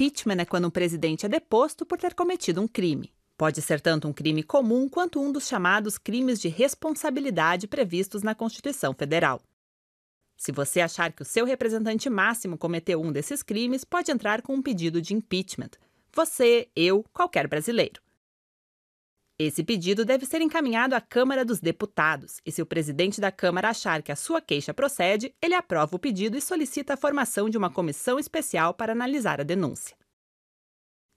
Impeachment é quando um presidente é deposto por ter cometido um crime. Pode ser tanto um crime comum quanto um dos chamados crimes de responsabilidade previstos na Constituição Federal. Se você achar que o seu representante máximo cometeu um desses crimes, pode entrar com um pedido de impeachment. Você, eu, qualquer brasileiro. Esse pedido deve ser encaminhado à Câmara dos Deputados, e se o presidente da Câmara achar que a sua queixa procede, ele aprova o pedido e solicita a formação de uma comissão especial para analisar a denúncia.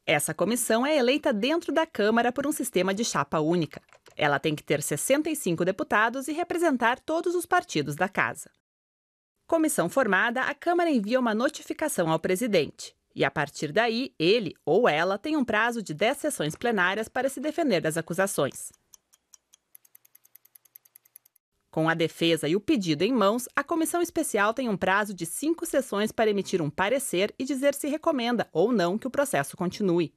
Essa comissão é eleita dentro da Câmara por um sistema de chapa única. Ela tem que ter 65 deputados e representar todos os partidos da Casa. Comissão formada, a Câmara envia uma notificação ao presidente. E a partir daí, ele ou ela tem um prazo de 10 sessões plenárias para se defender das acusações. Com a defesa e o pedido em mãos, a comissão especial tem um prazo de cinco sessões para emitir um parecer e dizer se recomenda ou não que o processo continue.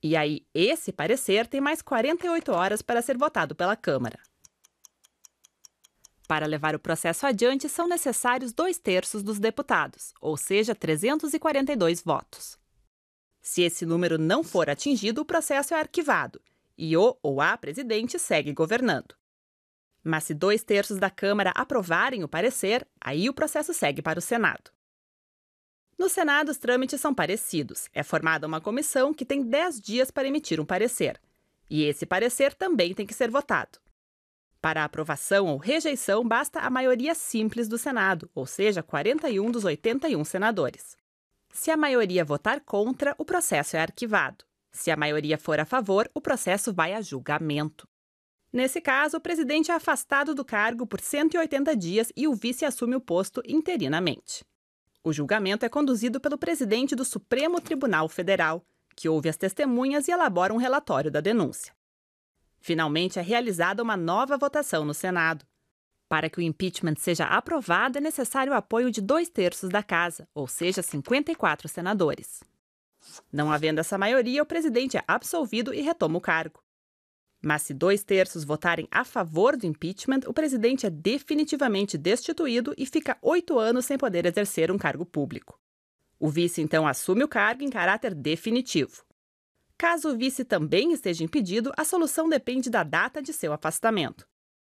E aí, esse parecer tem mais 48 horas para ser votado pela Câmara. Para levar o processo adiante, são necessários dois terços dos deputados, ou seja, 342 votos. Se esse número não for atingido, o processo é arquivado e o ou a presidente segue governando. Mas se dois terços da Câmara aprovarem o parecer, aí o processo segue para o Senado. No Senado, os trâmites são parecidos. É formada uma comissão que tem 10 dias para emitir um parecer. E esse parecer também tem que ser votado. Para aprovação ou rejeição, basta a maioria simples do Senado, ou seja, 41 dos 81 senadores. Se a maioria votar contra, o processo é arquivado. Se a maioria for a favor, o processo vai a julgamento. Nesse caso, o presidente é afastado do cargo por 180 dias e o vice assume o posto interinamente. O julgamento é conduzido pelo presidente do Supremo Tribunal Federal, que ouve as testemunhas e elabora um relatório da denúncia. Finalmente, é realizada uma nova votação no Senado. Para que o impeachment seja aprovado, é necessário o apoio de dois terços da Casa, ou seja, 54 senadores. Não havendo essa maioria, o presidente é absolvido e retoma o cargo. Mas se dois terços votarem a favor do impeachment, o presidente é definitivamente destituído e fica oito anos sem poder exercer um cargo público. O vice então assume o cargo em caráter definitivo. Caso o vice também esteja impedido, a solução depende da data de seu afastamento.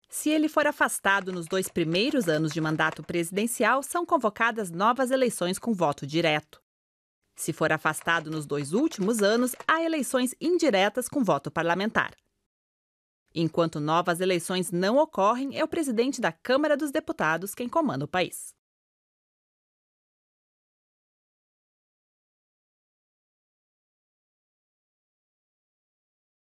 Se ele for afastado nos dois primeiros anos de mandato presidencial, são convocadas novas eleições com voto direto. Se for afastado nos dois últimos anos, há eleições indiretas com voto parlamentar. Enquanto novas eleições não ocorrem, é o presidente da Câmara dos Deputados quem comanda o país.